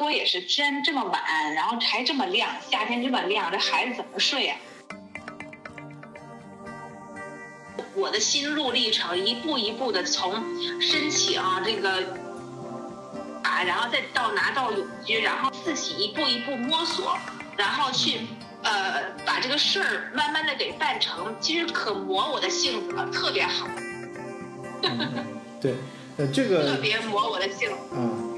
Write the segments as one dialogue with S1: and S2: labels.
S1: 国也是天这么晚，然后还这么亮，夏天这么亮，这孩子怎么睡呀？我的心路历程，一步一步的从申请这个啊，然后再到拿到永居，然后自己一步一步摸索，然后去呃把这个事儿慢慢的给办成，其实可磨我的性子了，特别好。
S2: 对，呃，这个
S1: 特别磨我的性子。
S2: 嗯。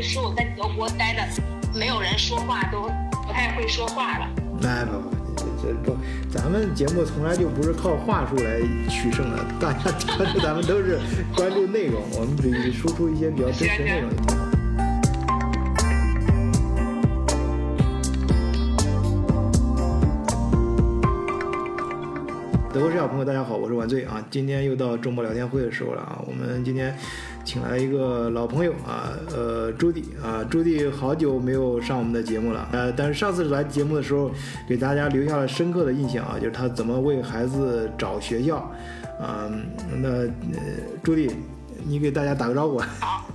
S1: 是我在德国待的，没有人说话，都不太会说话了。
S2: 那不不，这这不，咱们节目从来就不是靠话术来取胜的，大家咱们都是关注内容，我们比输出一些比较真实内容也挺好。德国视角朋友，大家好，我是晚醉啊。今天又到周末聊天会的时候了啊。我们今天请来一个老朋友啊，呃，朱迪啊，朱迪好久没有上我们的节目了，呃，但是上次来节目的时候，给大家留下了深刻的印象啊，就是他怎么为孩子找学校，啊，那呃，朱迪，你给大家打个招呼。
S1: 好，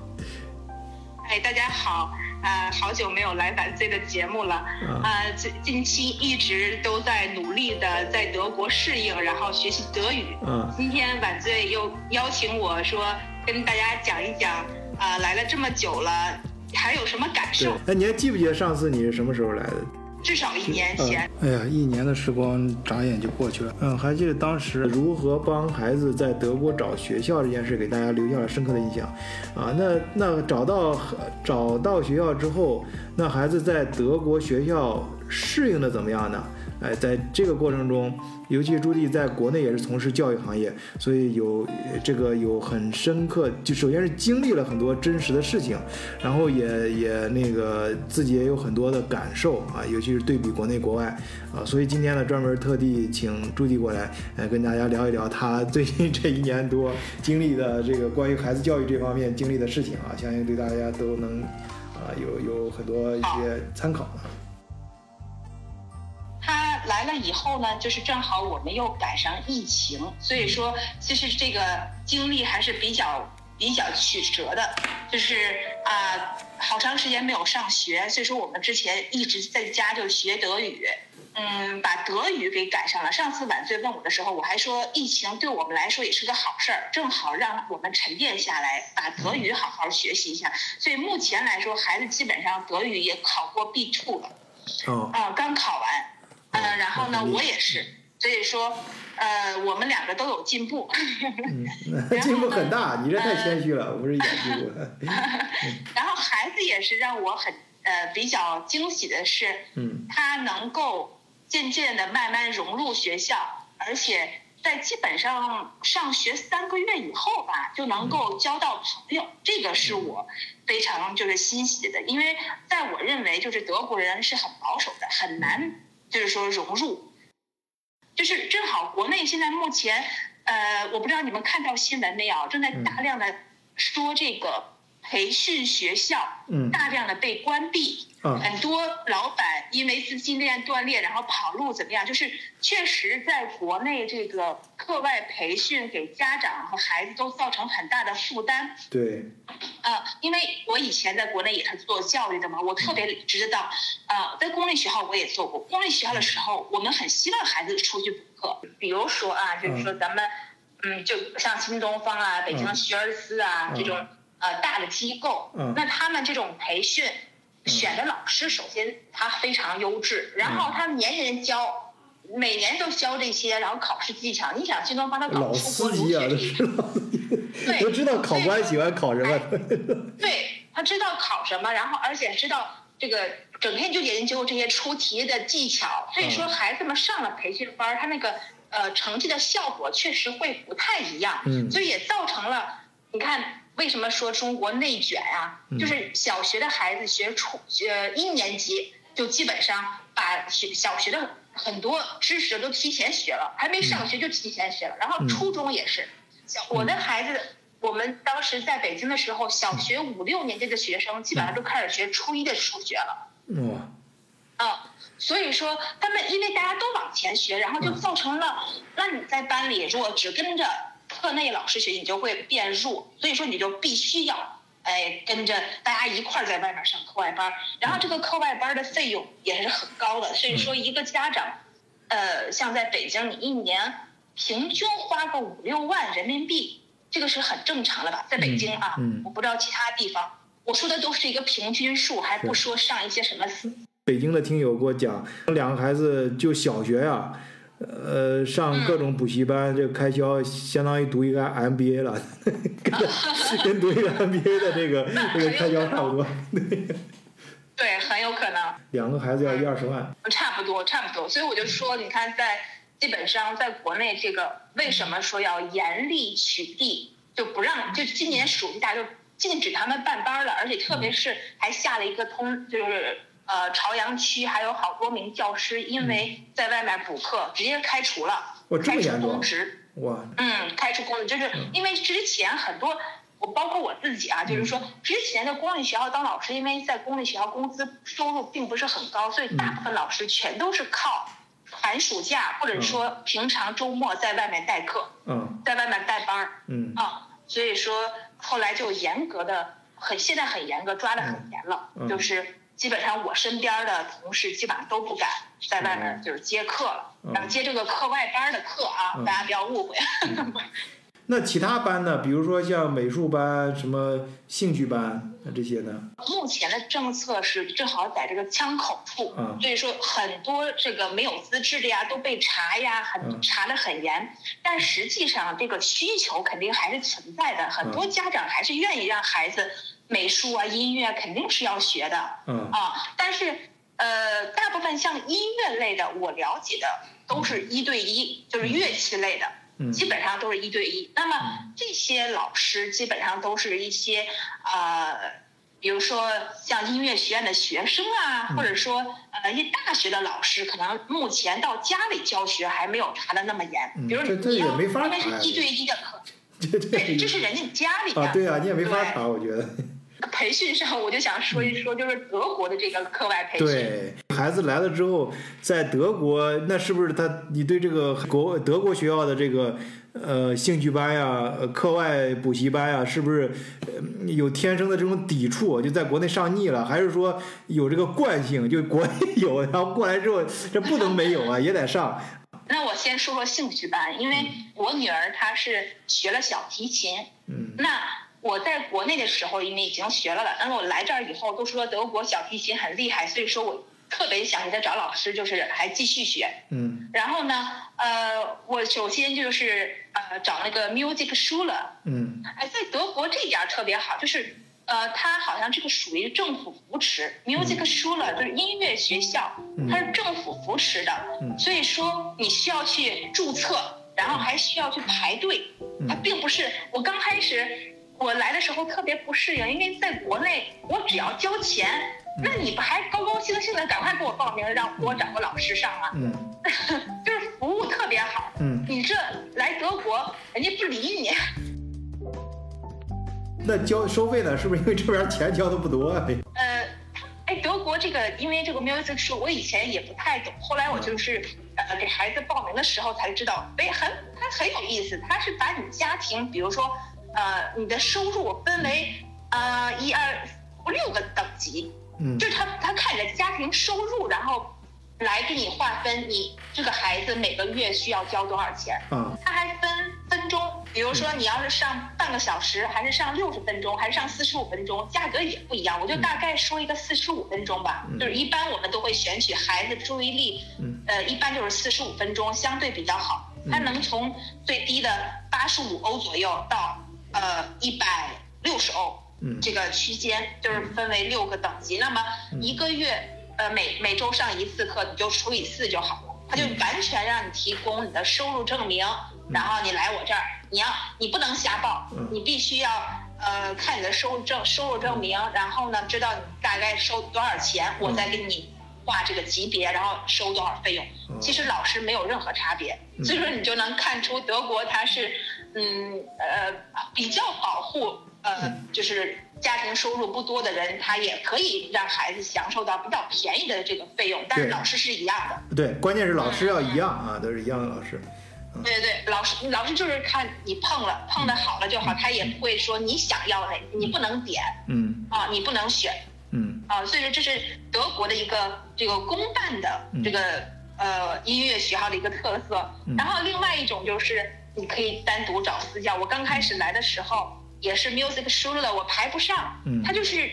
S1: 哎，大家好。呃，好久没有来晚醉的节目了。呃，近近期一直都在努力的在德国适应，然后学习德语。
S2: 嗯。
S1: 今天晚醉又邀请我说跟大家讲一讲，啊，来了这么久了，还有什么感受？
S2: 哎，你还记不记得上次你是什么时候来的？
S1: 至少一年前。
S2: 哎呀，一年的时光眨眼就过去了。嗯，还记得当时如何帮孩子在德国找学校这件事，给大家留下了深刻的印象。啊，那那找到找到学校之后，那孩子在德国学校适应的怎么样呢？哎，在这个过程中，尤其朱棣在国内也是从事教育行业，所以有这个有很深刻，就首先是经历了很多真实的事情，然后也也那个自己也有很多的感受啊，尤其是对比国内国外啊，所以今天呢，专门特地请朱棣过来，呃，跟大家聊一聊他 最近这一年多经历的这个关于孩子教育这方面经历的事情啊，相信对大家都能啊有有很多一些参考。
S1: 他来了以后呢，就是正好我们又赶上疫情，所以说其实这个经历还是比较比较曲折的，就是啊，好长时间没有上学，所以说我们之前一直在家就学德语，嗯，把德语给赶上了。上次晚醉问我的时候，我还说疫情对我们来说也是个好事儿，正好让我们沉淀下来，把德语好好学习一下。所以目前来说，孩子基本上德语也考过 B two 了，
S2: 哦，
S1: 啊，刚考完。嗯，然后呢，我也是，所以说，呃，我们两个都有进步。
S2: 进步很大，你这太谦虚了，不是进步。
S1: 然后孩子也是让我很呃比较惊喜的是，
S2: 嗯，
S1: 他能够渐渐的慢慢融入学校，而且在基本上上学三个月以后吧，就能够交到朋友，这个是我非常就是欣喜的，因为在我认为就是德国人是很保守的，很难。就是说融入，就是正好国内现在目前，呃，我不知道你们看到新闻没有，正在大量的说这个培训学校，
S2: 嗯，
S1: 大量的被关闭。很多老板因为资金链断裂，然后跑路怎么样？就是确实在国内这个课外培训给家长和孩子都造成很大的负担。
S2: 对。
S1: 呃，因为我以前在国内也是做教育的嘛，我特别知道。呃，在公立学校我也做过。公立学校的时候，我们很希望孩子出去补课。比如说啊，就是说咱们，嗯，就像新东方啊、北京学而思啊这种呃大的机构，那他们这种培训。选的老师首先他非常优质，然后他年年教，每年都教这些，然后考试技巧。你想新东帮他搞出国留学这 对，
S2: 都知道考官喜欢考什么。
S1: 对他知道考什么，然后而且知道这个整天就研究这些出题的技巧，所以说孩子们上了培训班，他那个呃成绩的效果确实会不太一样，所以也造成了你看。为什么说中国内卷呀？就是小学的孩子学初呃一年级就基本上把学小学的很多知识都提前学了，还没上学就提前学了。然后初中也是，小我的孩子，我们当时在北京的时候，小学五六年级的学生基本上都开始学初一的数学了。
S2: 哇！
S1: 啊，所以说他们因为大家都往前学，然后就造成了，那你在班里如果只跟着。课内老师学习你就会变弱，所以说你就必须要哎，跟着大家一块儿在外面上课外班，然后这个课外班的费用也是很高的，所以说一个家长，呃，像在北京，你一年平均花个五六万人民币，这个是很正常的吧？在北京啊，我不知道其他地方，我说的都是一个平均数，还不说上一些什么。
S2: 北京的听友给我讲，两个孩子就小学呀。呃，上各种补习班，这个开销相当于读一个 MBA 了，跟 跟读一个 MBA 的这个这个开销差不多。
S1: 对，很有可能。
S2: 两个孩子要一二十万。
S1: 差不多，差不多。所以我就说，你看，在基本上在国内，这个为什么说要严厉取缔，就不让，就今年暑假就禁止他们办班了，而且特别是还下了一个通，就是。呃，朝阳区还有好多名教师因为在外面补课，直接开除了，开除公职。
S2: 哇！
S1: 嗯，开除公职，就是因为之前很多，我包括我自己啊，就是说之前的公立学校当老师，因为在公立学校工资收入并不是很高，所以大部分老师全都是靠寒暑假或者说平常周末在外面代课，
S2: 嗯，
S1: 在外面带班儿，嗯啊，所以说后来就严格的很，现在很严格，抓的很严了，就是。基本上我身边的同事基本上都不敢在外面就是接课了，然后接这个课外班的课啊，大家不要误会。
S2: 那其他班呢？比如说像美术班、什么兴趣班那这些呢？
S1: 目前的政策是正好在这个枪口处，所以说很多这个没有资质的呀都被查呀，很查的很严。但实际上这个需求肯定还是存在的，很多家长还是愿意让孩子。美术啊，音乐肯定是要学的，
S2: 嗯。
S1: 啊，但是呃，大部分像音乐类的，我了解的都是一对一，就是乐器类的，基本上都是一对一。那么这些老师基本上都是一些呃，比如说像音乐学院的学生啊，或者说呃一些大学的老师，可能目前到家里教学还没有查的那么严。比如你要因为是一对一的课，对，这是人家家里
S2: 啊，对啊，你也没法查，我觉得。
S1: 培训上，我就想说一说，就是德国的这个课外培训。
S2: 对孩子来了之后，在德国，那是不是他？你对这个国德国学校的这个呃兴趣班呀、课外补习班呀，是不是有天生的这种抵触？就在国内上腻了，还是说有这个惯性？就国内有，然后过来之后，这不能没有啊，也得上。
S1: 那我先说说兴趣班，因为我女儿她是学了小提琴，
S2: 嗯，
S1: 那。我在国内的时候，因为已经学了了，但是我来这儿以后都说德国小提琴很厉害，所以说我特别想再找老师，就是还继续学。
S2: 嗯。
S1: 然后呢，呃，我首先就是呃找那个 music schule。
S2: 嗯。
S1: 哎，在德国这点特别好，就是呃，它好像这个属于政府扶持，music schule 就是音乐学校，它是政府扶持的，所以说你需要去注册，然后还需要去排队，它并不是我刚开始。我来的时候特别不适应，因为在国内我只要交钱，那你不还高高兴兴的赶快给我报名，让我找个老师上啊？
S2: 嗯，
S1: 就是服务特别好。
S2: 嗯，
S1: 你这来德国，人家不理你。
S2: 那交收费呢？是不是因为这边钱交的不多啊？
S1: 呃，哎，德国这个因为这个 music school，我以前也不太懂，后来我就是呃给孩子报名的时候才知道，哎，很它很有意思，它是把你家庭，比如说。呃，你的收入分为呃一二五六个等级，
S2: 嗯，
S1: 就是他他看你的家庭收入，然后来给你划分你这个孩子每个月需要交多少钱，
S2: 嗯，
S1: 他还分分钟，比如说你要是上半个小时，还是上六十分钟，还是上四十五分钟，价格也不一样。我就大概说一个四十五分钟吧，就是一般我们都会选取孩子注意力，
S2: 嗯，
S1: 呃，一般就是四十五分钟相对比较好，他能从最低的八十五欧左右到。呃，一百六十欧，
S2: 嗯，
S1: 这个区间就是分为六个等级。那么一个月，呃，每每周上一次课，你就除以四就好了。他就完全让你提供你的收入证明，然后你来我这儿，你要你不能瞎报，你必须要呃看你的收入证收入证明，然后呢知道你大概收多少钱，我再给你划这个级别，然后收多少费用。其实老师没有任何差别，所以说你就能看出德国它是。嗯呃，比较保护呃，就是家庭收入不多的人，他也可以让孩子享受到比较便宜的这个费用，但是老师是一样的。
S2: 对，关键是老师要一样啊，都是一样的老师。
S1: 对对对，老师老师就是看你碰了，碰的好了就好，他也不会说你想要哪，你不能点，
S2: 嗯
S1: 啊，你不能选，
S2: 嗯
S1: 啊，所以说这是德国的一个这个公办的这个呃音乐学校的一个特色。然后另外一种就是你可以单独找私教。我刚开始来的时候也是 music 输入的，我排不上，它就是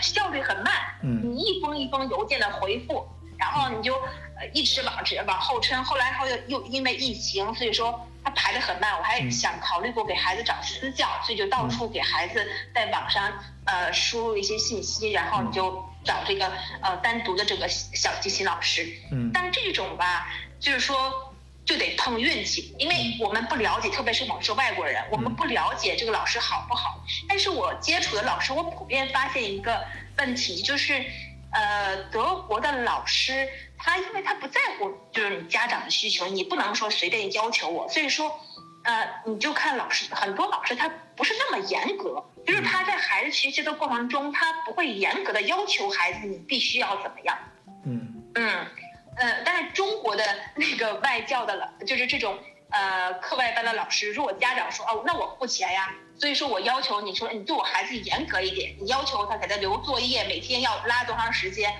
S1: 效率很慢，你一封一封邮件的回复，然后你就呃一直往直往后撑。后来后又又因为疫情，所以说它排的很慢。我还想考虑过给孩子找私教，所以就到处给孩子在网上呃输入一些信息，然后你就找这个呃单独的这个小提琴老师。
S2: 嗯，
S1: 但这种吧，就是说。就得碰运气，因为我们不了解，特别是我们是外国人，我们不了解这个老师好不好。但是我接触的老师，我普遍发现一个问题，就是，呃，德国的老师他因为他不在乎就是你家长的需求，你不能说随便要求我，所以说，呃，你就看老师，很多老师他不是那么严格，就是他在孩子学习的过程中，他不会严格的要求孩子你必须要怎么样。
S2: 嗯
S1: 嗯。呃，但是中国的那个外教的老，就是这种呃课外班的老师，如果家长说哦，那我付钱呀，所以说我要求你说你对我孩子严格一点，你要求他给他留作业，每天要拉多长时间，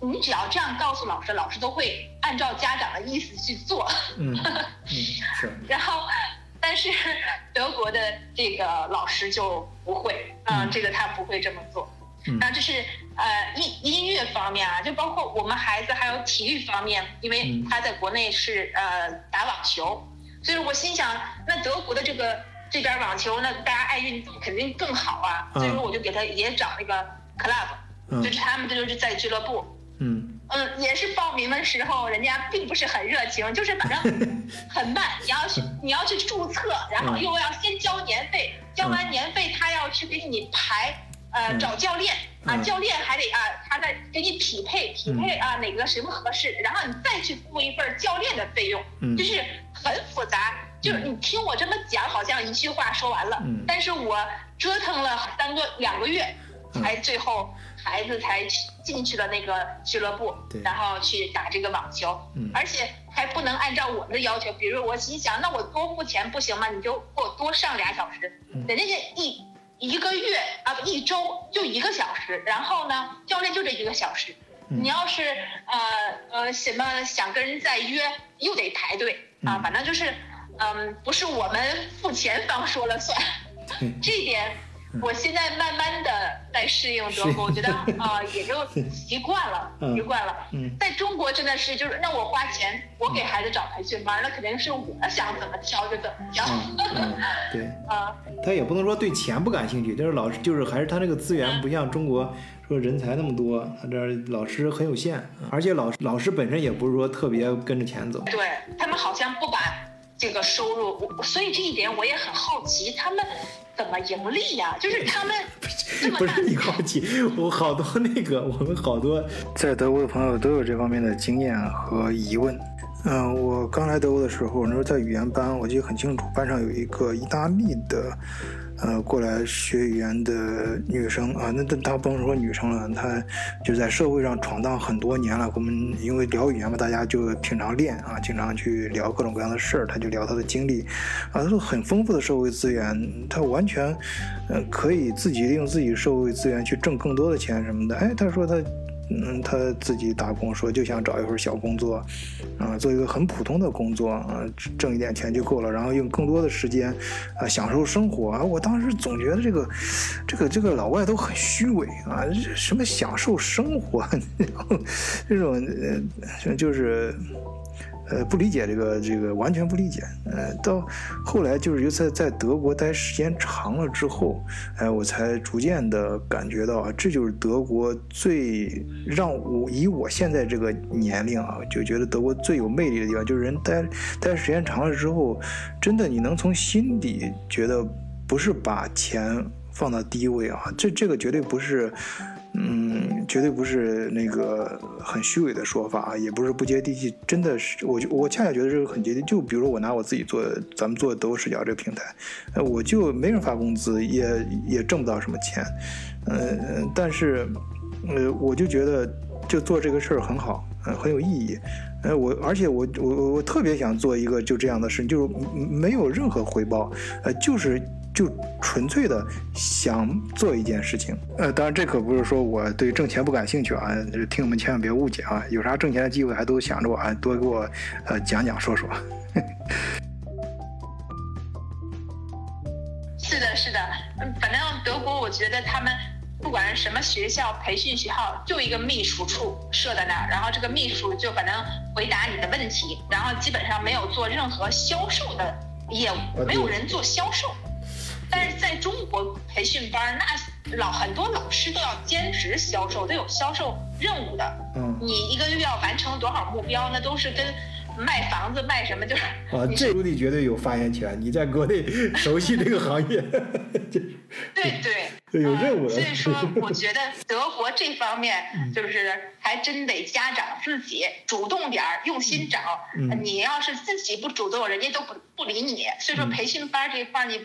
S1: 你只要这样告诉老师，老师都会按照家长的意思去做。
S2: 嗯嗯 是。
S1: 然后，但是德国的这个老师就不会，嗯，这个他不会这么做。那这是呃音音乐方面啊，就包括我们孩子还有体育方面，因为他在国内是呃打网球，所以我心想，那德国的这个这边网球，那大家爱运动肯定更好啊，所以说我就给他也找那个 club，就是他们这就是在俱乐部，
S2: 嗯。
S1: 嗯，也是报名的时候人家并不是很热情，就是反正 很慢，你要去你要去注册，然后又要先交年费，交完年费他要去给你排。呃，找教练啊，教练还得啊，他再给你匹配匹配啊，哪个什么合适，然后你再去付一份教练的费用，就是很复杂。就是你听我这么讲，好像一句话说完了，但是我折腾了三个两个月，才最后孩子才进去了那个俱乐部，然后去打这个网球，而且还不能按照我们的要求，比如我心想，那我多付钱不行吗？你就给我多上俩小时，人家一。一个月啊不一周就一个小时，然后呢，教练就这一个小时。你要是呃呃什么想跟人再约，又得排队啊，反正就是嗯，不是我们付钱方说了算，这一点。我现在慢慢的在适应德国，我觉得 啊也就习惯了，习惯了。嗯，在中国真的是就是，那我花钱，我给孩子找培训班，那肯定是我想怎么挑就怎么挑。
S2: 嗯，对。
S1: 啊，
S2: 他也不能说对钱不感兴趣，但是老师就是还是他那个资源不像中国说人才那么多，他这老师很有限，而且老老师本身也不是说特别跟着钱走。
S1: 对他们好像不把这个收入，我所以这一点我也很好奇他们。怎么盈利呀？就是他们
S2: 不是你好奇，我好多那个，我们好多 在德国的朋友都有这方面的经验和疑问。嗯，我刚来德国的时候，那时候在语言班，我记得很清楚，班上有一个意大利的。呃，过来学语言的女生啊，那那她不能说女生了，她就在社会上闯荡很多年了。我们因为聊语言嘛，大家就平常练啊，经常去聊各种各样的事儿。她就聊她的经历，啊，她说很丰富的社会资源，她完全，呃，可以自己利用自己社会资源去挣更多的钱什么的。哎，她说她。嗯，他自己打工说就想找一份小工作，啊，做一个很普通的工作，啊，挣一点钱就够了，然后用更多的时间，啊，享受生活。我当时总觉得这个，这个这个老外都很虚伪啊，什么享受生活，这种呃，就是。呃，不理解这个，这个完全不理解。呃，到后来就是尤，在在德国待时间长了之后，哎，我才逐渐的感觉到啊，这就是德国最让我以我现在这个年龄啊，就觉得德国最有魅力的地方，就是人待待时间长了之后，真的你能从心底觉得，不是把钱放到第一位啊，这这个绝对不是。嗯，绝对不是那个很虚伪的说法啊，也不是不接地气，真的是，我就我恰恰觉得这个很接地气。就比如我拿我自己做，咱们做德国视角这个平台，呃，我就没人发工资，也也挣不到什么钱，呃，但是，呃，我就觉得就做这个事儿很好，呃，很有意义。呃，我而且我我我特别想做一个就这样的事，就是没有任何回报，呃，就是就纯粹的想做一件事情。呃，当然这可不是说我对挣钱不感兴趣啊，听友们千万别误解啊，有啥挣钱的机会还都想着我啊，多给我呃讲讲说说。
S1: 是的，是的，嗯，反正德国我觉得他们。不管是什么学校、培训学校，就一个秘书处设在那儿，然后这个秘书就反正回答你的问题，然后基本上没有做任何销售的业务，没有人做销售。但是在中国培训班，那老很多老师都要兼职销售，都有销售任务的。嗯，你一个月要完成多少目标，那都是跟。卖房子卖什么就是啊，
S2: 这朱迪绝对有发言权。你在国内 熟悉这个行业，
S1: 对对，
S2: 有任务。
S1: 所以说，我觉得德国这方面就是还真得家长自己主动点儿，用心找。你要是自己不主动，人家都不不理你。所以说，培训班这一块你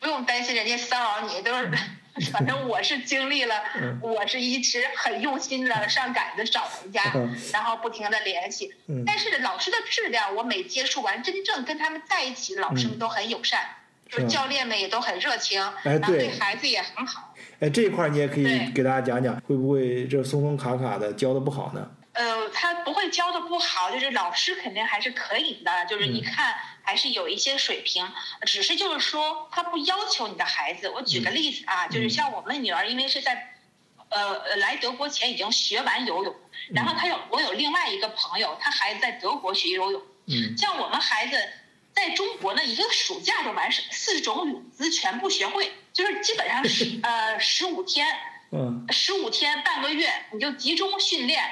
S1: 不用担心人家骚扰你，都是。反正我是经历了，我是一直很用心的上赶子找人家，然后不停的联系。但是老师的质量，我每接触完，真正跟他们在一起的老师们都很友善，就是教练们也都很热情，然后对孩子也很好。
S2: 哎，这一块你也可以给大家讲讲，会不会这松松卡卡的教的不好呢？
S1: 呃，他不会教的不好，就是老师肯定还是可以的，就是一看还是有一些水平，只是就是说他不要求你的孩子。我举个例子啊，就是像我们女儿，因为是在，呃，来德国前已经学完游泳，然后他有我有另外一个朋友，他孩子在德国学游泳，嗯，像我们孩子在中国呢，一个暑假就完事，四种泳姿全部学会，就是基本上十 呃十五天。嗯，十五天半个月，你就集中训练，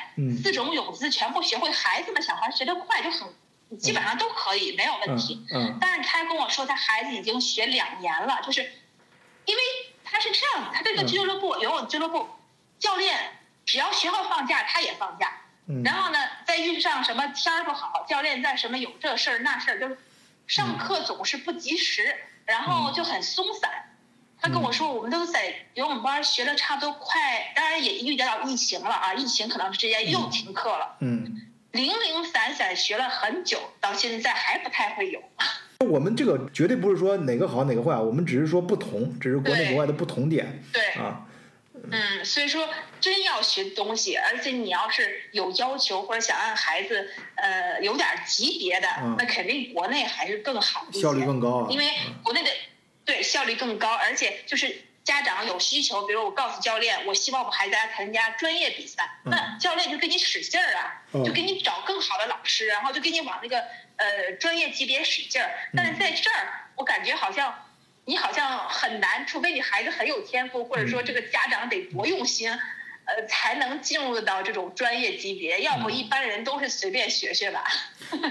S1: 四种泳姿全部学会。孩子们小孩学得快，就很基本上都可以，没有问题。嗯，但是他跟我说，他孩子已经学两年了，就是因为他是这样，他这个俱乐部游泳俱乐部教练，只要学校放假，他也放假。嗯，然后呢，再遇上什么天儿不好，教练在什么有这事儿那事儿，就是上课总是不及时，然后就很松散。他跟我说，我们都在游泳班学了差不多快，当然也遇到疫情了啊，疫情可能之间又停课了。嗯，零零散散学了很久，到现在还不太会有。
S2: 我们这个绝对不是说哪个好哪个坏，我们只是说不同，只是国内国外的不同点。
S1: 对
S2: 啊，
S1: 嗯，所以说真要学东西，而且你要是有要求或者想让孩子呃有点级别的，那肯定国内还是更好一些，
S2: 效率更高。
S1: 因为国内的。对，效率更高，而且就是家长有需求，比如我告诉教练，我希望我孩子来参加专业比赛，那教练就给你使劲儿啊，就给你找更好的老师，然后就给你往那个呃专业级别使劲儿。但是在这儿，我感觉好像你好像很难，除非你孩子很有天赋，或者说这个家长得多用心。呃，才能进入到这种专业级别，要不一般人都是随便学学吧。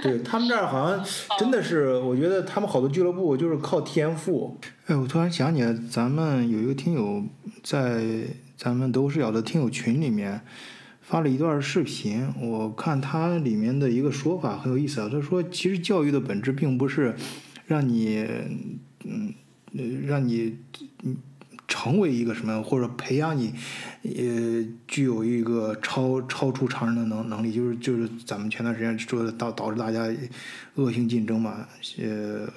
S2: 对他们这儿好像 真的是，我觉得他们好多俱乐部就是靠天赋。哎，我突然想起来，咱们有一个听友在咱们都是有的听友群里面发了一段视频，我看他里面的一个说法很有意思啊。他说，其实教育的本质并不是让你，嗯，让你，嗯。成为一个什么，或者培养你，呃，具有一个超超出常人的能能力，就是就是咱们前段时间说的导导致大家恶性竞争嘛，呃，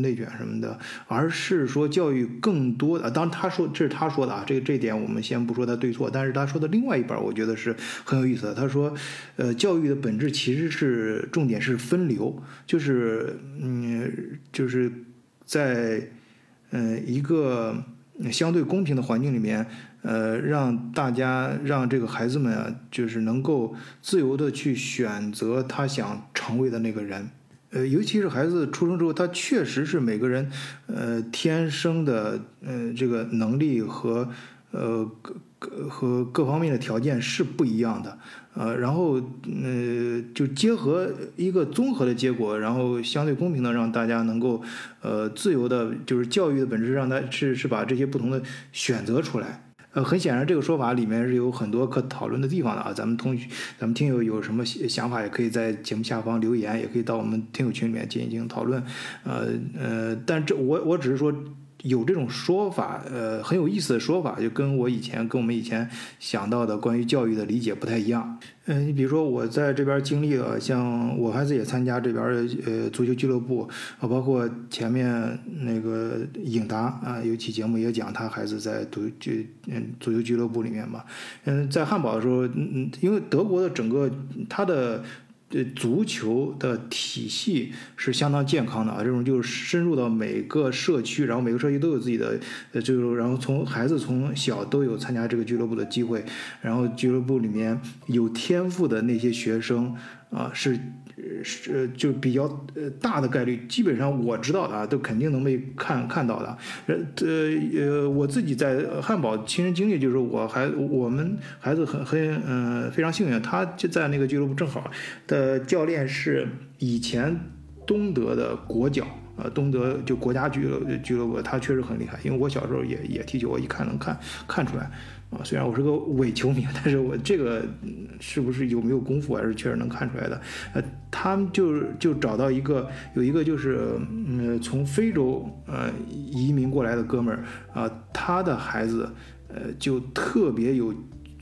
S2: 内卷什么的，而是说教育更多的，当他说这是他说的啊，这这点我们先不说他对错，但是他说的另外一半我觉得是很有意思的。他说，呃，教育的本质其实是重点是分流，就是嗯，就是在嗯一个。相对公平的环境里面，呃，让大家让这个孩子们啊，就是能够自由的去选择他想成为的那个人，呃，尤其是孩子出生之后，他确实是每个人，呃，天生的，呃，这个能力和，呃，各各和各方面的条件是不一样的。呃，然后呃，就结合一个综合的结果，然后相对公平的让大家能够呃自由的，就是教育的本质，让他是是把这些不同的选择出来。呃，很显然这个说法里面是有很多可讨论的地方的啊。咱们同学，咱们听友有什么想法，也可以在节目下方留言，也可以到我们听友群里面进行讨论。呃呃，但这我我只是说。有这种说法，呃，很有意思的说法，就跟我以前跟我们以前想到的关于教育的理解不太一样。嗯，你比如说我在这边经历了，像我孩子也参加这边的呃足球俱乐部啊，包括前面那个颖达啊，有期节目也讲他孩子在足就嗯足球俱乐部里面嘛。嗯，在汉堡的时候，嗯嗯，因为德国的整个他的。对足球的体系是相当健康的啊，这种就是深入到每个社区，然后每个社区都有自己的，呃，就是然后从孩子从小都有参加这个俱乐部的机会，然后俱乐部里面有天赋的那些学生啊是。是就比较呃大的概率，基本上我知道的啊，都肯定能被看看到的。呃呃，我自己在汉堡亲身经历，就是我还我们孩子很很嗯非常幸运，他就在那个俱乐部正好的教练是以前东德的国脚。呃，东德就国家俱乐俱乐部，他确实很厉害。因为我小时候也也踢球，我一看能看看出来。啊，虽然我是个伪球迷，但是我这个是不是有没有功夫，还是确实能看出来的。呃，他们就就找到一个有一个就是嗯从非洲呃移民过来的哥们儿啊，他的孩子呃就特别有。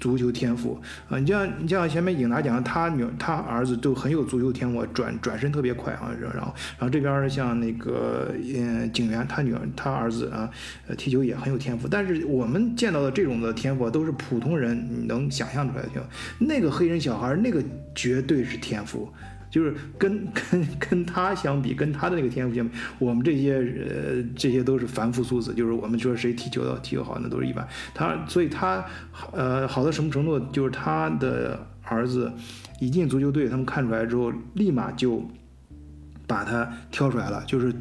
S2: 足球天赋。啊，你像你像前面颖达讲，他女他儿子都很有足球天赋，转转身特别快啊，然后然后这边像那个嗯警员，他女儿他儿子啊，呃踢球也很有天赋，但是我们见到的这种的天赋都是普通人能想象出来的天赋，那个黑人小孩那个绝对是天赋。就是跟 跟跟他相比，跟他的那个天赋相比，我们这些呃这些都是凡夫俗子。就是我们说谁踢球的踢得好，那都是一般。他所以他呃好到什么程度？就是他的儿子一进足球队，他们看出来之后，立马就把他挑出来了。就是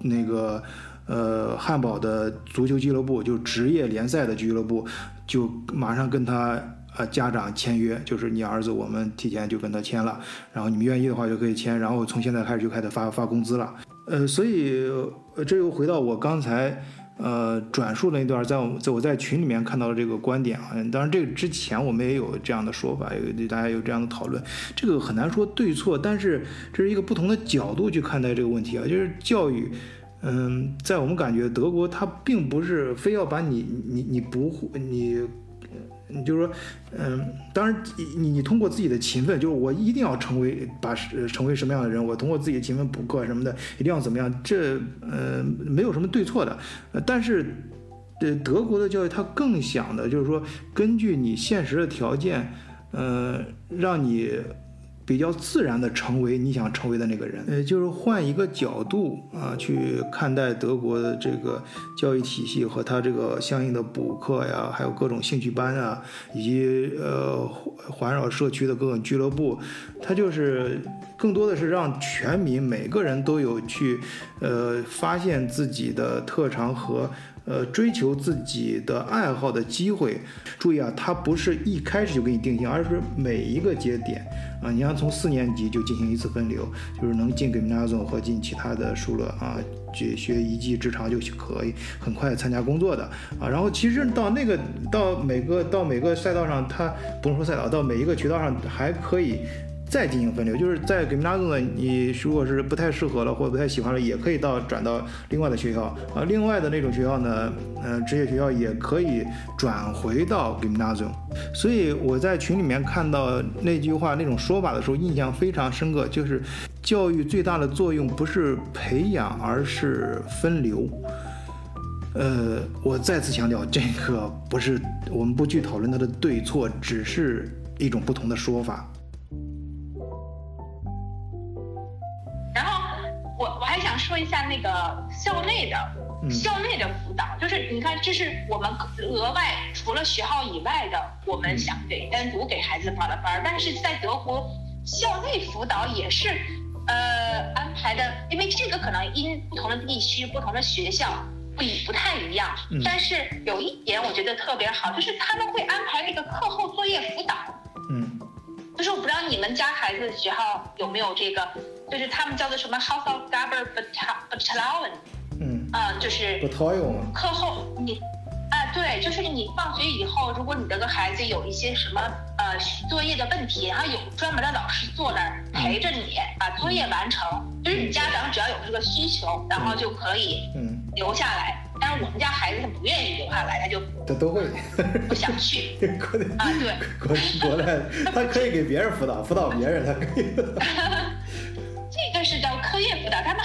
S2: 那个呃汉堡的足球俱乐部，就职业联赛的俱乐部，就马上跟他。呃，家长签约就是你儿子，我们提前就跟他签了，然后你们愿意的话就可以签，然后从现在开始就开始发发工资了。呃，所以这又回到我刚才呃转述那段，在我在我在群里面看到的这个观点啊。当然，这个之前我们也有这样的说法，有大家有这样的讨论，这个很难说对错，但是这是一个不同的角度去看待这个问题啊。就是教育，嗯，在我们感觉德国，它并不是非要把你你你不会你。你就是说，嗯，当然，你你通过自己的勤奋，就是我一定要成为把成为什么样的人，我通过自己的勤奋补课什么的，一定要怎么样？这呃没有什么对错的，但是，呃，德国的教育他更想的就是说，根据你现实的条件，呃，让你。比较自然的成为你想成为的那个人，呃，就是换一个角度啊去看待德国的这个教育体系和它这个相应的补课呀，还有各种兴趣班啊，以及呃环绕社区的各种俱乐部，它就是更多的是让全民每个人都有去呃发现自己的特长和。呃，追求自己的爱好的机会，注意啊，它不是一开始就给你定性，而是每一个节点啊，你像从四年级就进行一次分流，就是能进 Gymnasium 和进其他的书了啊，去学一技之长就可以很快参加工作的啊。然后其实到那个到每个到每个赛道上，它不用说赛道，到每一个渠道上还可以。再进行分流，就是在给米拉顿呢，你如果是不太适合了或者不太喜欢了，也可以到转到另外的学校啊。另外的那种学校呢，呃，职业学校也可以转回到给米拉顿。所以我在群里面看到那句话那种说法的时候，印象非常深刻，就是教育最大的作用不是培养，而是分流。呃，我再次强调，这个不是我们不去讨论它的对错，只是一种不同的说法。
S1: 说一下那个校内的校内的辅导，就是你看，这是我们额外除了学校以外的，我们想给单独给孩子报的班。但是在德国，校内辅导也是呃安排的，因为这个可能因不同的地区、不同的学校不一不太一样。但是有一点我觉得特别好，就是他们会安排那个课后作业辅导。
S2: 嗯。
S1: 就是我不知道你们家孩子学校有没有这个，就是他们叫做什么 House of Gaber Battalion，
S2: 嗯，
S1: 啊，就是课后你，啊，对，就是你放学以后，如果你这个孩子有一些什么呃作业的问题，然后有专门的老师坐那儿陪着你把作业完成，就是你家长只要有这个需求，然后就可以留下来。但是我们家孩子他不愿意留下来，他就
S2: 他都会
S1: 不想 去啊，对。
S2: 国国来他可以给别人辅导，辅导别人他可以。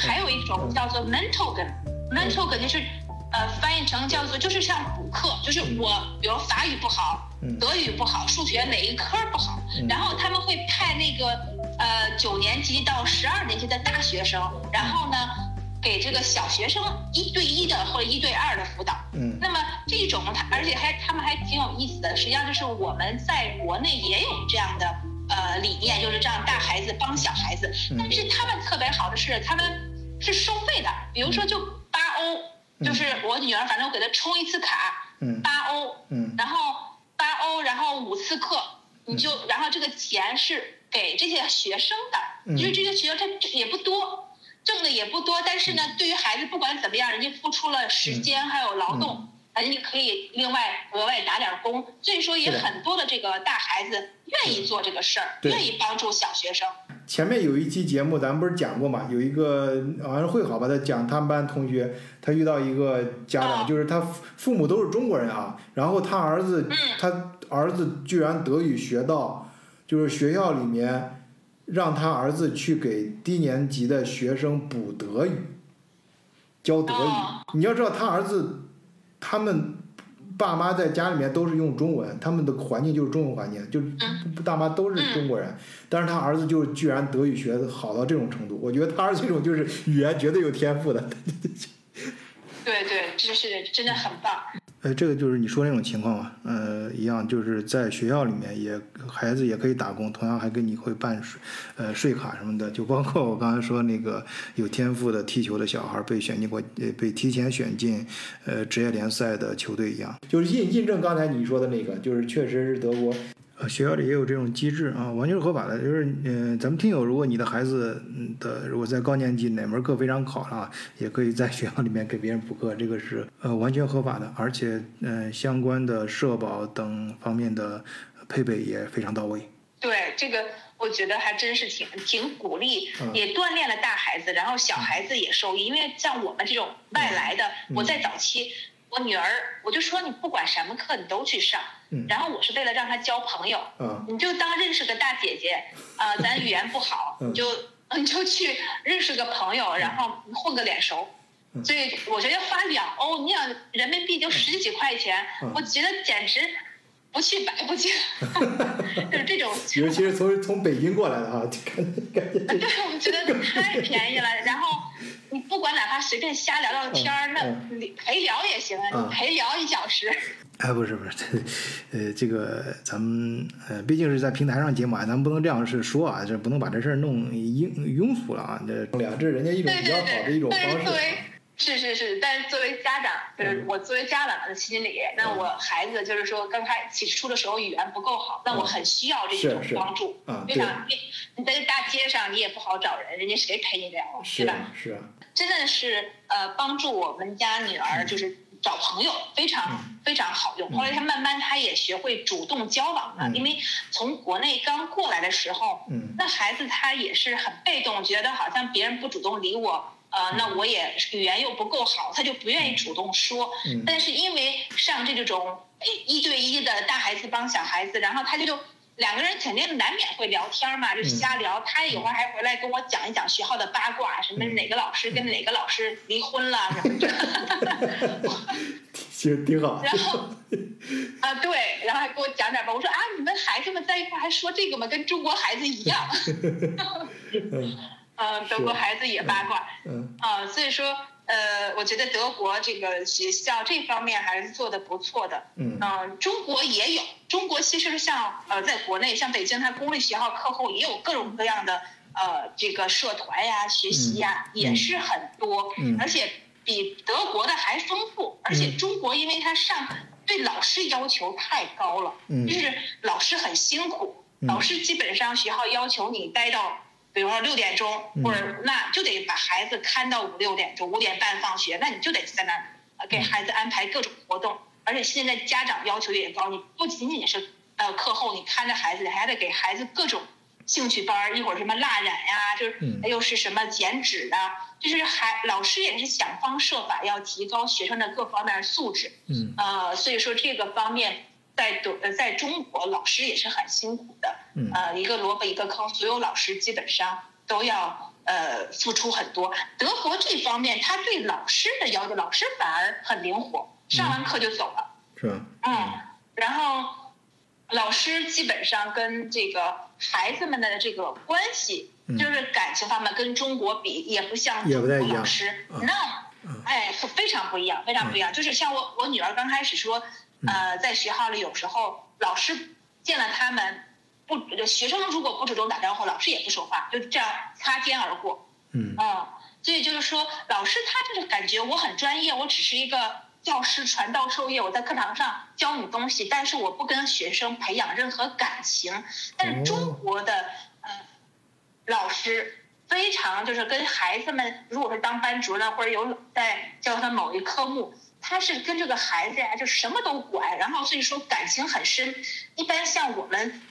S1: 还有一种叫做 mental 跟 mental 跟就是呃翻译成叫做就是像补课，就是我比如法语不好，德语不好，数学哪一科不好，然后他们会派那个呃九年级到十二年级的大学生，然后呢。给这个小学生一对一的或者一对二的辅导，
S2: 嗯，
S1: 那么这种他而且还他们还挺有意思的，实际上就是我们在国内也有这样的呃理念，就是这样大孩子帮小孩子，但是他们特别好的是他们是收费的，比如说就八欧，就是我女儿反正我给她充一次卡，
S2: 嗯，
S1: 八欧，
S2: 嗯，
S1: 然后八欧，然后五次课，你就然后这个钱是给这些学生的，就是这些学生他也不多。挣的也不多，但是呢，对于孩子不管怎么样，人家付出了时间还有劳动，人家可以另外额外打点工。所以说，也很多的这个大孩子愿意做这个事儿，愿意帮助小学生。
S2: 前面有一期节目，咱们不是讲过嘛？有一个好像会好吧？他讲他们班同学，他遇到一个家长，就是他父母都是中国人啊，然后他儿子，他儿子居然德语学到，就是学校里面。让他儿子去给低年级的学生补德语，教德语。你要知道，他儿子他们爸妈在家里面都是用中文，他们的环境就是中文环境，就是大妈都是中国人。但是他儿子就居然德语学的好到这种程度，我觉得他儿子这种就是语言绝对有天赋的。
S1: 对 对，这是真的很棒。
S2: 呃，这个就是你说那种情况嘛，呃，一样就是在学校里面也孩子也可以打工，同样还给你会办税，呃，税卡什么的，就包括我刚才说那个有天赋的踢球的小孩被选进过，呃，被提前选进呃职业联赛的球队一样，就是印印证刚才你说的那个，就是确实是德国。呃，学校里也有这种机制啊，完全是合法的。就是，嗯，咱们听友，如果你的孩子的如果在高年级哪门课非常好啊，也可以在学校里面给别人补课，这个是呃完全合法的，而且嗯相关的社保等方面的配备也非常到位。
S1: 对，这个我觉得还真是挺挺鼓励，也锻炼了大孩子，然后小孩子也受益，因为像我们这种外来的，我在早期。我女儿，我就说你不管什么课你都去上，然后我是为了让他交朋友，你就当认识个大姐姐，啊，咱语言不好，你就 你就去认识个朋友，然后混个脸熟，所以我觉得花两欧，你想人民币就十几块钱，我觉得简直不去白不去，就是这种。
S2: 尤其是从从北京过来的哈，
S1: 感觉。对，我觉得太便宜了，然后。你不管哪怕随便瞎聊聊天儿，那陪聊也行啊，你陪聊一小时。
S2: 哎，不是不是，呃，这个咱们呃，毕竟是在平台上节目啊，咱们不能这样是说啊，这不能把这事儿弄庸庸俗了啊，这这是人家一种比较好的一种方式。
S1: 是是是，但是作为家长，就是我作为家长的心理，那我孩子就是说刚开起初的时候语言不够好，那我很需要这种帮助。
S2: 啊，
S1: 对。你你在大街上你也不好找人，人家谁陪你聊，对吧？
S2: 是啊。
S1: 真的是呃，帮助我们家女儿就是找朋友非常非常好用。后来她慢慢她也学会主动交往了，因为从国内刚过来的时候，那孩子他也是很被动，觉得好像别人不主动理我。呃，那我也语言又不够好，他就不愿意主动说。但是因为上这种一对一的大孩子帮小孩子，然后他就两个人肯定难免会聊天嘛，就瞎聊。他有会儿还回来跟我讲一讲学校的八卦，什么哪个老师跟哪个老师离婚了什么的。
S2: 其实挺好。
S1: 然后啊，对，然后还给我讲点吧。我说啊，你们孩子们在一块还说这个吗？跟中国孩子一样。嗯，德国孩子也八卦，嗯，啊，所以说，呃，我觉得德国这个学校这方面还是做的不错的，嗯，嗯，中国也有，中国其实像呃，在国内像北京，它公立学校课后也有各种各样的呃这个社团呀、学习呀，也是很多，而且比德国的还丰富，而且中国因为它上对老师要求太高了，嗯，就是老师很辛苦，老师基本上学校要求你待到。比如说六点钟，或者那就得把孩子看到五六点钟，五点半放学，那你就得在那儿给孩子安排各种活动。而且现在家长要求也高，你不仅仅是呃课后你看着孩子，还得给孩子各种兴趣班儿，一会儿什么蜡染呀，就是又是什么剪纸啊，就是还老师也是想方设法要提高学生的各方面素质。
S2: 嗯，
S1: 呃，所以说这个方面在德呃在中国老师也是很辛苦的。
S2: 嗯，
S1: 呃，一个萝卜一个坑，所有老师基本上都要呃付出很多。德国这方面他对老师的要求，老师反而很灵活，上完课就走了。
S2: 是吧？
S1: 嗯，然后。老师基本上跟这个孩子们的这个关系，就是感情方面跟中国比也不像中国老师那，哎，非常不一样，非常不一样。就是像我我女儿刚开始说，呃，在学校里有时候老师见了他们，不学生如果不主动打招呼，老师也不说话，就这样擦肩而过。
S2: 嗯，
S1: 所以就是说，老师他就是感觉我很专业，我只是一个。教师传道授业，我在课堂上教你东西，但是我不跟学生培养任何感情。但是中国的呃老师非常就是跟孩子们，如果是当班主任或者有在教他某一科目，他是跟这个孩子呀就什么都管，然后所以说感情很深。一般像我们。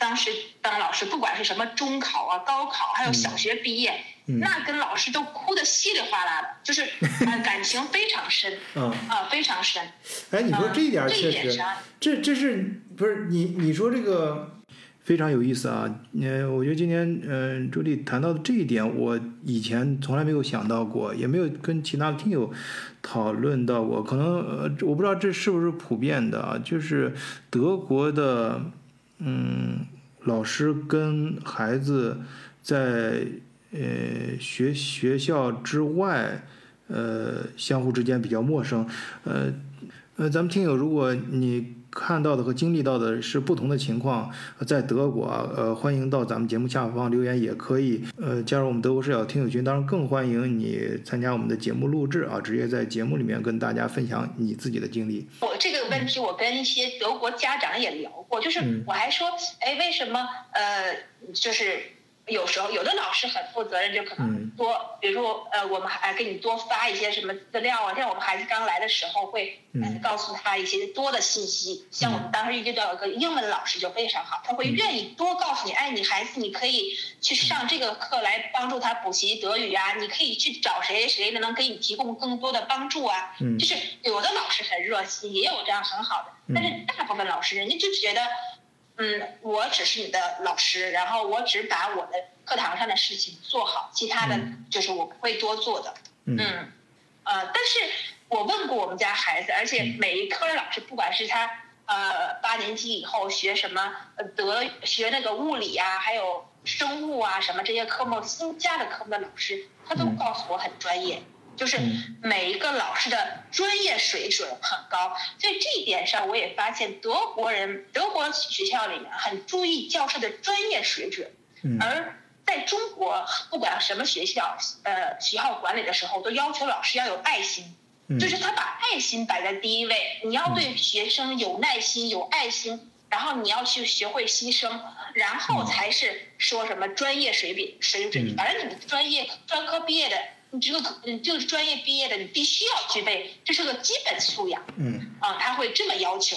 S1: 当时当老师，不管是什么中考啊、高考，还有小学毕业，那跟老师都哭得稀里哗啦的，就是 感情非常深，啊，非常深。
S2: 哎，你说这
S1: 一
S2: 点确实，这这是不是你你说这个非常有意思啊？嗯，我觉得今天嗯朱莉谈到的这一点，我以前从来没有想到过，也没有跟其他的听友讨论到过。可能呃，我不知道这是不是普遍的啊？就是德国的。嗯，老师跟孩子在呃学学校之外，呃相互之间比较陌生，呃呃，咱们听友，如果你。看到的和经历到的是不同的情况，在德国啊，呃，欢迎到咱们节目下方留言，也可以，呃，加入我们德国视角听友群。当然，更欢迎你参加我们的节目录制啊，直接在节目里面跟大家分享你自己的经历。
S1: 我这个问题，我跟一些德国家长也聊过，就是我还说，哎，为什么，呃，就是。有时候有的老师很负责任，就可能多，比如说呃，我们还给你多发一些什么资料啊。像我们孩子刚来的时候，会告诉他一些多的信息。像我们当时遇到一个英文老师就非常好，他会愿意多告诉你，哎，你孩子你可以去上这个课来帮助他补习德语啊，你可以去找谁谁能给你提供更多的帮助啊。就是有的老师很热心，也有这样很好的，但是大部分老师人家就觉得。嗯，我只是你的老师，然后我只把我的课堂上的事情做好，其他的就是我不会多做的。嗯，呃，但是我问过我们家孩子，而且每一科老师，不管是他呃八年级以后学什么呃德学那个物理啊，还有生物啊什么这些科目新加的科目的老师，他都告诉我很专业。就是每一个老师的专业水准很高，所以这一点上我也发现德国人德国学校里面很注意教师的专业水准，而在中国不管什么学校，呃，学校管理的时候都要求老师要有爱心，就是他把爱心摆在第一位，你要对学生有耐心、有爱心，然后你要去学会牺牲，然后才是说什么专业水平水准，反正你们专业专科毕业的。你这个你，这个专业毕业的，你必须要具备，这是个基本素养。
S2: 嗯。
S1: 啊，他会这么要求，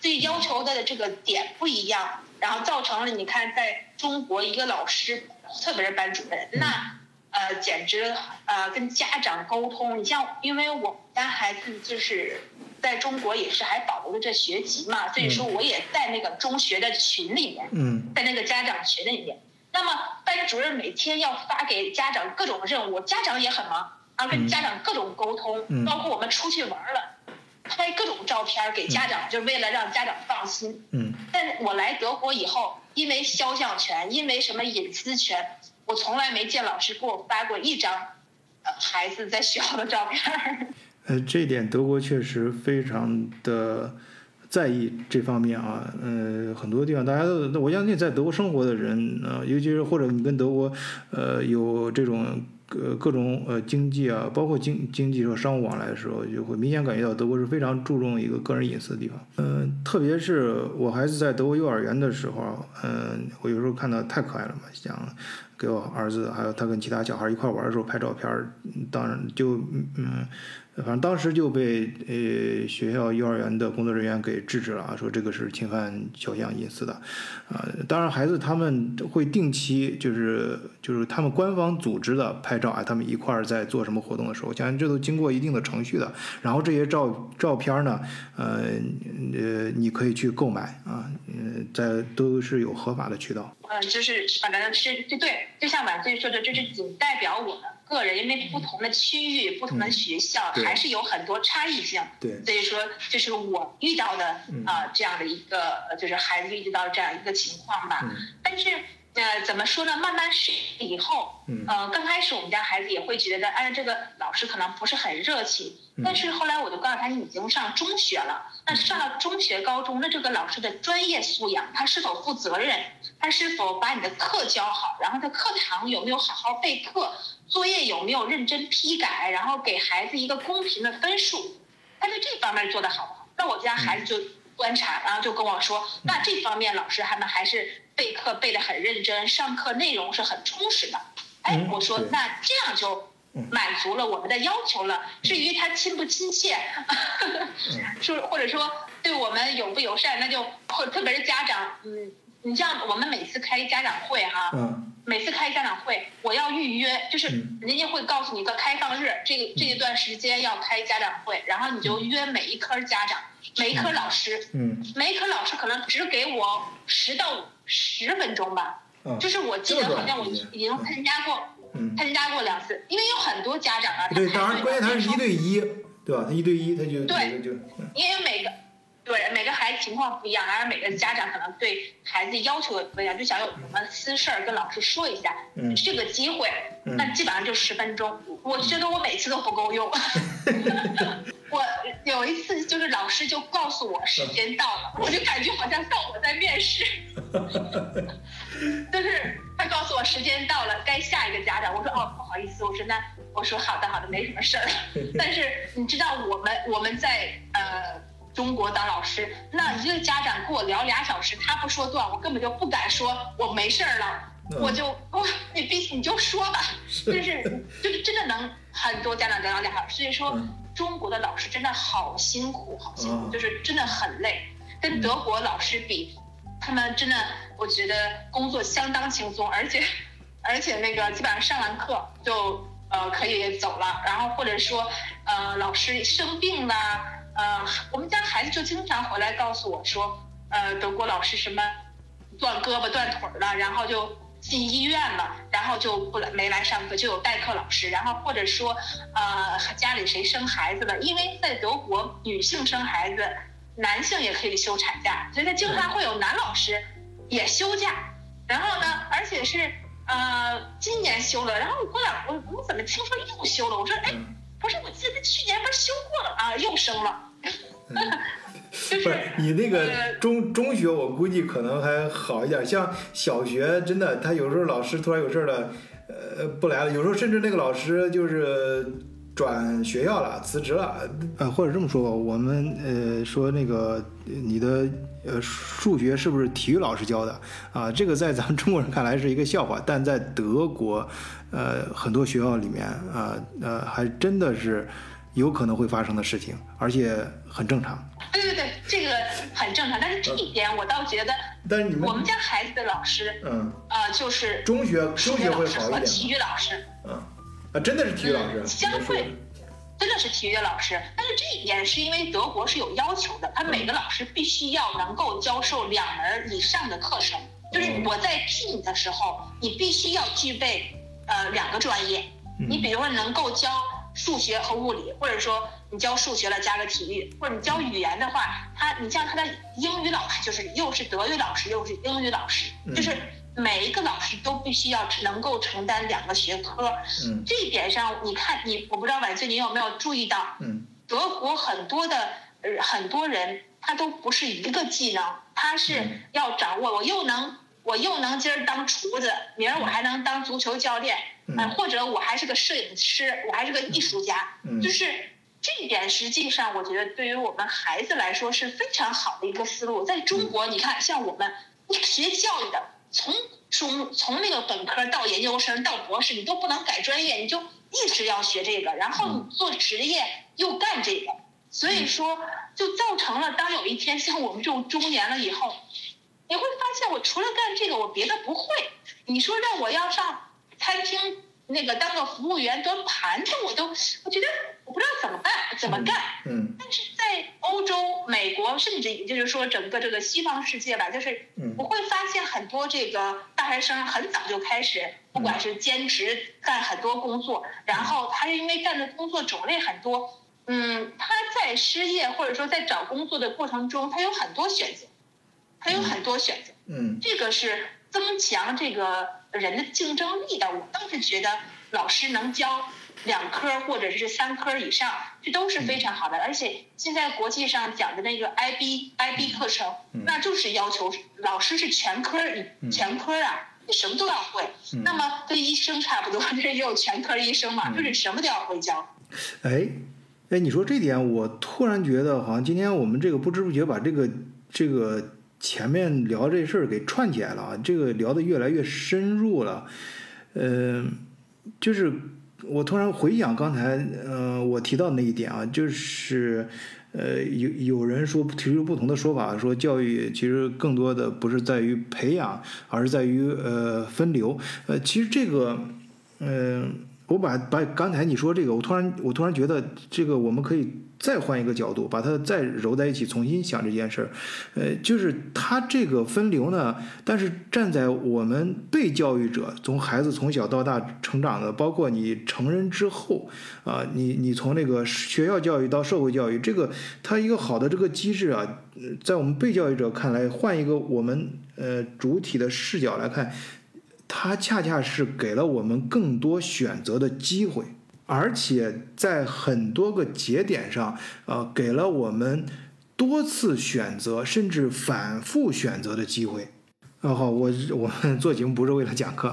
S1: 所以要求的这个点不一样，然后造成了你看，在中国一个老师，特别是班主任，那呃，简直呃，跟家长沟通，你像，因为我们家孩子就是在中国也是还保留着这学籍嘛，所以说我也在那个中学的群里面，在那个家长群里面。那么班主任每天要发给家长各种任务，家长也很忙，啊，跟家长各种沟通，包括我们出去玩了，拍各种照片给家长，就是为了让家长放心。
S2: 嗯。
S1: 但我来德国以后，因为肖像权，因为什么隐私权，我从来没见老师给我发过一张，呃，孩子在学校的照片。
S2: 呃，这点德国确实非常的。在意这方面啊，呃，很多地方大家都，我相信在德国生活的人啊，尤其是或者你跟德国，呃，有这种各各种呃经济啊，包括经经济和商务往来的时候，就会明显感觉到德国是非常注重一个个人隐私的地方。嗯，特别是我孩子在德国幼儿园的时候，嗯，我有时候看到太可爱了嘛，想给我儿子还有他跟其他小孩一块玩的时候拍照片，当然就嗯。反正当时就被呃学校幼儿园的工作人员给制止了啊，说这个是侵犯小象隐私的，啊，当然孩子他们会定期就是就是他们官方组织的拍照啊，他们一块儿在做什么活动的时候，像这都经过一定的程序的，然后这些照照片呢，呃呃，你可以去购买啊，嗯，在都是有合法的渠道。
S1: 嗯，就是反正是就对，就像晚醉说的，这是仅代表我们个人，因为不同的区域、不同的学校还是有很多差异性。
S2: 对，
S1: 所以说这是我遇到的啊这样的一个，就是孩子遇到这样一个情况吧。但是。呃，怎么说呢？慢慢适应以后，呃，刚开始我们家孩子也会觉得，哎，这个老师可能不是很热情。但是后来我就告诉他，你已经上中学了，那上了中学、高中，那这个老师的专业素养，他是否负责任？他是否把你的课教好？然后他课堂有没有好好备课？作业有没有认真批改？然后给孩子一个公平的分数？他在这方面做得好不好？那我家孩子就观察，然后就跟我说，那这方面老师他们还是。备课备得很认真，上课内容是很充实的。哎，我说那这样就满足了我们的要求了。至于他亲不亲切，说或者说对我们友不友善，那就或特别是家长，嗯，你像我们每次开家长会哈，每次开家长会，我要预约，就是人家会告诉你一个开放日，这个这一段时间要开家长会，然后你就约每一科家长，每一科老师，嗯每一科老师可能只给我十到。十分钟吧，就是我记得好像我已经参加过，参加过两次，因为有很多家长啊，
S2: 对，当然关键他是一对一，对吧？他一对一他就
S1: 对，就因为每个对每个孩子情况不一样，而每个家长可能对孩子要求也不一样，就想有什么私事儿跟老师说一下，这个机会，那基本上就十分钟，我觉得我每次都不够用。我有一次就是老师就告诉我时间到了，我就感觉好像到我在面试，就是他告诉我时间到了，该下一个家长。我说哦不好意思，我说那我说好的好的没什么事儿。但是你知道我们我们在呃中国当老师，那一个家长跟我聊俩小时，他不说断，我根本就不敢说我没事儿了，我就我 你必须你就说吧，就是就是真的能很多家长聊俩小时，所以说。中国的老师真的好辛苦，好辛苦，就是真的很累。跟德国老师比，他们真的我觉得工作相当轻松，而且 而且那个基本上上完课就呃可以走了。然后或者说呃老师生病了，呃我们家孩子就经常回来告诉我说，呃德国老师什么断胳膊断腿了，然后就。进医院了，然后就不来没来上课，就有代课老师。然后或者说，呃，家里谁生孩子了？因为在德国，女性生孩子，男性也可以休产假，所以他经常会有男老师也休假。然后呢，而且是呃，今年休了。然后我过两，我我怎么听说又休了？我说，哎，不是，我记得去年不是休过了啊，又生了。
S2: 不是你那个中中学，我估计可能还好一点。像小学，真的，他有时候老师突然有事了，呃，不来了。有时候甚至那个老师就是转学校了，辞职了。呃，或者这么说吧，我们呃说那个你的呃数学是不是体育老师教的啊？这个在咱们中国人看来是一个笑话，但在德国，呃，很多学校里面啊，呃，还真的是有可能会发生的事情，而且很正常。
S1: 对对对，这个很正常，但是这一点我倒觉得，
S2: 但是你们
S1: 我们家孩子的老师，
S2: 嗯，
S1: 啊，就是
S2: 中学中学会好一点，
S1: 体育老师，
S2: 嗯，啊，真的是体育老师，
S1: 相对真的是体育老师，但是这一点是因为德国是有要求的，他每个老师必须要能够教授两门以上的课程，就是我在聘你的时候，你必须要具备呃两个专业，你比如说能够教数学和物理，或者说。你教数学了加个体育，或者你教语言的话，他你像他的英语老师就是又是德语老师又是英语老师，就是每一个老师都必须要能够承担两个学科。嗯，这一点上你看你我不知道婉翠你有没有注意到？嗯，德国很多的呃很多人他都不是一个技能，他是要掌握我又能我又能今儿当厨子，明儿我还能当足球教练，嗯，或者我还是个摄影师，我还是个艺术家，就是。这一点实际上，我觉得对于我们孩子来说是非常好的一个思路。在中国，你看，像我们，学教育的，从中从那个本科到研究生到博士，你都不能改专业，你就一直要学这个。然后你做职业，又干这个，所以说就造成了当有一天像我们这种中年了以后，你会发现我除了干这个我别的不会。你说让我要上餐厅那个当个服务员端盘子，我都我觉得我不知道怎么办怎么干。
S2: 嗯。
S1: 但是在欧洲、美国，甚至也就是说整个这个西方世界吧，就是我会发现很多这个大学生很早就开始，不管是兼职干很多工作，然后他是因为干的工作种类很多，嗯，他在失业或者说在找工作的过程中，他有很多选择，他有很多选择。
S2: 嗯。
S1: 这个是。增强这个人的竞争力的，我倒是觉得老师能教两科或者是三科以上，这都是非常好的。而且现在国际上讲的那个 IB IB 课程，那就是要求老师是全科全科啊，你什么都要会。那么跟医生差不多，这也有全科医生嘛，就是什么都要会教。
S2: 哎，哎，你说这点，我突然觉得好像今天我们这个不知不觉把这个这个。前面聊这事儿给串起来了啊，这个聊得越来越深入了，嗯，就是我突然回想刚才，呃，我提到那一点啊，就是，呃，有有人说提出不同的说法，说教育其实更多的不是在于培养，而是在于呃分流，呃，其实这个，嗯。我把把刚才你说这个，我突然我突然觉得这个我们可以再换一个角度，把它再揉在一起，重新想这件事儿。呃，就是它这个分流呢，但是站在我们被教育者，从孩子从小到大成长的，包括你成人之后啊，你你从那个学校教育到社会教育，这个它一个好的这个机制啊，在我们被教育者看来，换一个我们呃主体的视角来看。它恰恰是给了我们更多选择的机会，而且在很多个节点上，呃，给了我们多次选择甚至反复选择的机会。啊好，我我们做节目不是为了讲课，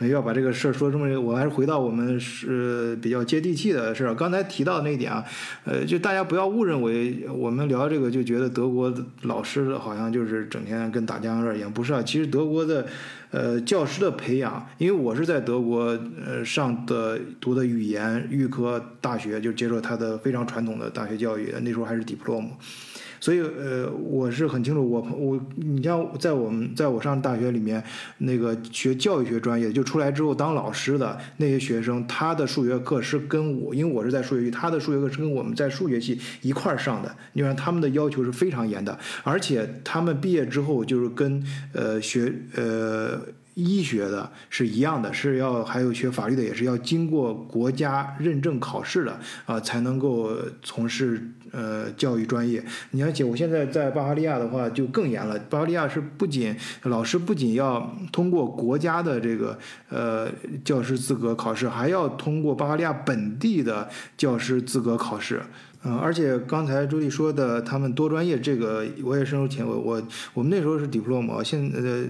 S2: 要把这个事儿说这么，我还是回到我们是比较接地气的事儿。刚才提到那一点啊，呃，就大家不要误认为我们聊这个就觉得德国老师好像就是整天跟打酱油一样，不是啊。其实德国的呃教师的培养，因为我是在德国呃上的读的语言预科大学，就接受他的非常传统的大学教育，那时候还是 diplom。所以，呃，我是很清楚，我我，你像在我们在我上大学里面，那个学教育学专业，就出来之后当老师的那些学生，他的数学课是跟我，因为我是在数学系，他的数学课是跟我们在数学系一块儿上的。你看他们的要求是非常严的，而且他们毕业之后就是跟呃学呃。医学的是一样的，是要还有学法律的，也是要经过国家认证考试的啊，才能够从事呃教育专业。你而且我现在在巴伐利亚的话就更严了，巴伐利亚是不仅老师不仅要通过国家的这个呃教师资格考试，还要通过巴伐利亚本地的教师资格考试。嗯，而且刚才朱莉说的他们多专业这个，我也深有体会。我我们那时候是 diploma，现呃。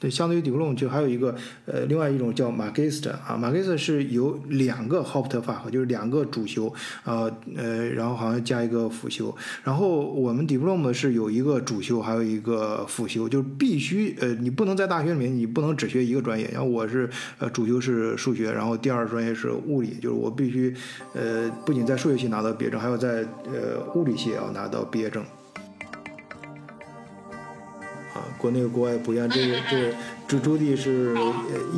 S2: 对，相对于 Diplom 就还有一个，呃，另外一种叫 magister 啊，magister 是有两个 Hauptfach，就是两个主修，啊，呃，然后好像加一个辅修。然后我们 Diplom 是有一个主修，还有一个辅修，就是必须，呃，你不能在大学里面你不能只学一个专业。然后我是，呃，主修是数学，然后第二专业是物理，就是我必须，呃，不仅在数学系拿到毕业证，还要在呃物理系也要拿到毕业证。国内国外不一样，这个 这朱朱棣是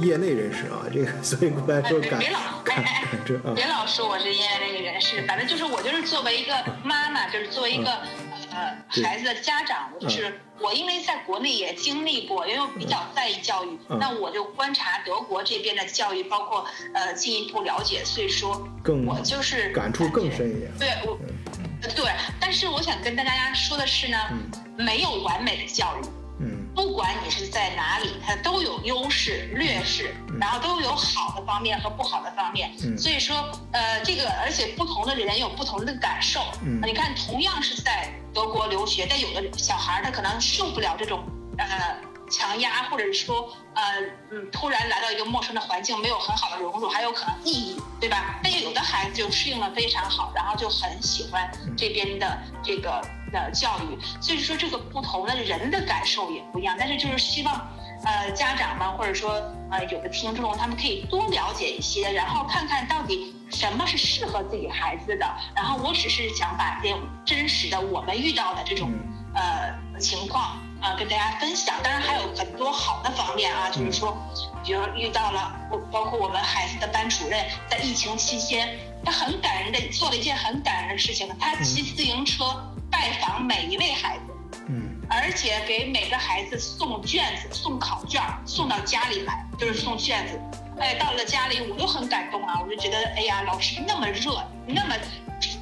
S2: 业内人士啊，这个 所以过来说感感感知啊。
S1: 别老说我是业内人士，反正就是我就是作为一个妈妈，就是作为一个呃孩子的家长，就是我因为在国内也经历过，因为我比较在意教育，那我就观察德国这边的教育，包括呃进一步了解，所以说我就是
S2: 感触更深一点。
S1: 对，我对，但是我想跟大家说的是呢，没有完美的教育。不管你是在哪里，它都有优势、劣势，然后都有好的方面和不好的方面。所以说，呃，这个而且不同的人有不同的感受。你看，同样是在德国留学，但有的小孩他可能受不了这种呃强压，或者是说呃嗯突然来到一个陌生的环境，没有很好的融入，还有可能抑郁，对吧？但有的孩子就适应的非常好，然后就很喜欢这边的这个。的教育，所以说这个不同的人的感受也不一样，但是就是希望，呃，家长们或者说呃有的听众，他们可以多了解一些，然后看看到底什么是适合自己孩子的。然后我只是想把这真实的我们遇到的这种呃情况啊跟大家分享。当然还有很多好的方面啊，就是说，比如遇到了，包括我们孩子的班主任在疫情期间，他很感人的做了一件很感人的事情，他骑自行车拜访每一位孩子。而且给每个孩子送卷子、送考卷，送到家里来，就是送卷子。哎，到了家里我都很感动啊，我就觉得，哎呀，老师那么热，那么，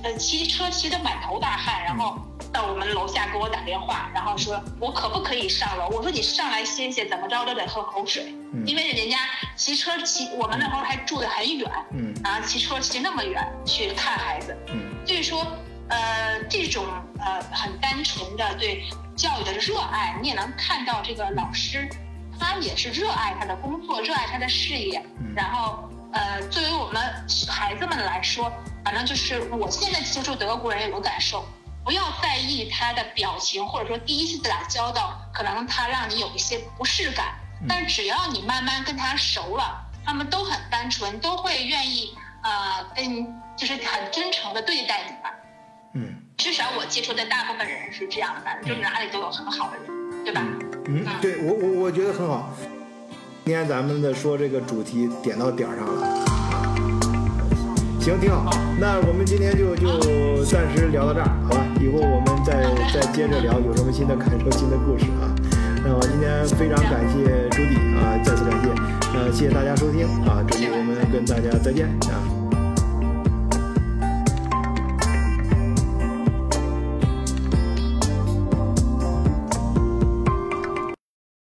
S1: 呃，骑车骑得满头大汗，然后到我们楼下给我打电话，然后说我可不可以上楼？我说你上来歇歇，怎么着都得喝口水，因为人家骑车骑，我们那会儿还住得很远，嗯，啊，骑车骑那么远去看孩子，嗯，所以说，呃，这种呃很单纯的对。教育的热爱，你也能看到这个老师，他也是热爱他的工作，热爱他的事业。然后，呃，作为我们孩子们来说，反正就是我现在接触德国人有个感受，不要在意他的表情，或者说第一次打交道，可能他让你有一些不适感。但只要你慢慢跟他熟了，他们都很单纯，都会愿意呃跟就是很真诚的对待你吧。嗯。至少我接触的大部分人是这样的，就是哪里都有很好的人，对吧？嗯，对我
S2: 我我觉得很好。今天咱们的说这个主题点到点儿上了，行，挺好。那我们今天就就暂时聊到这儿，好吧？以后我们再再接着聊，有什么新的感受、新的故事啊？那我今天非常感谢朱迪啊，再次感谢，呃，谢谢大家收听啊，朱迪我们跟大家再见啊。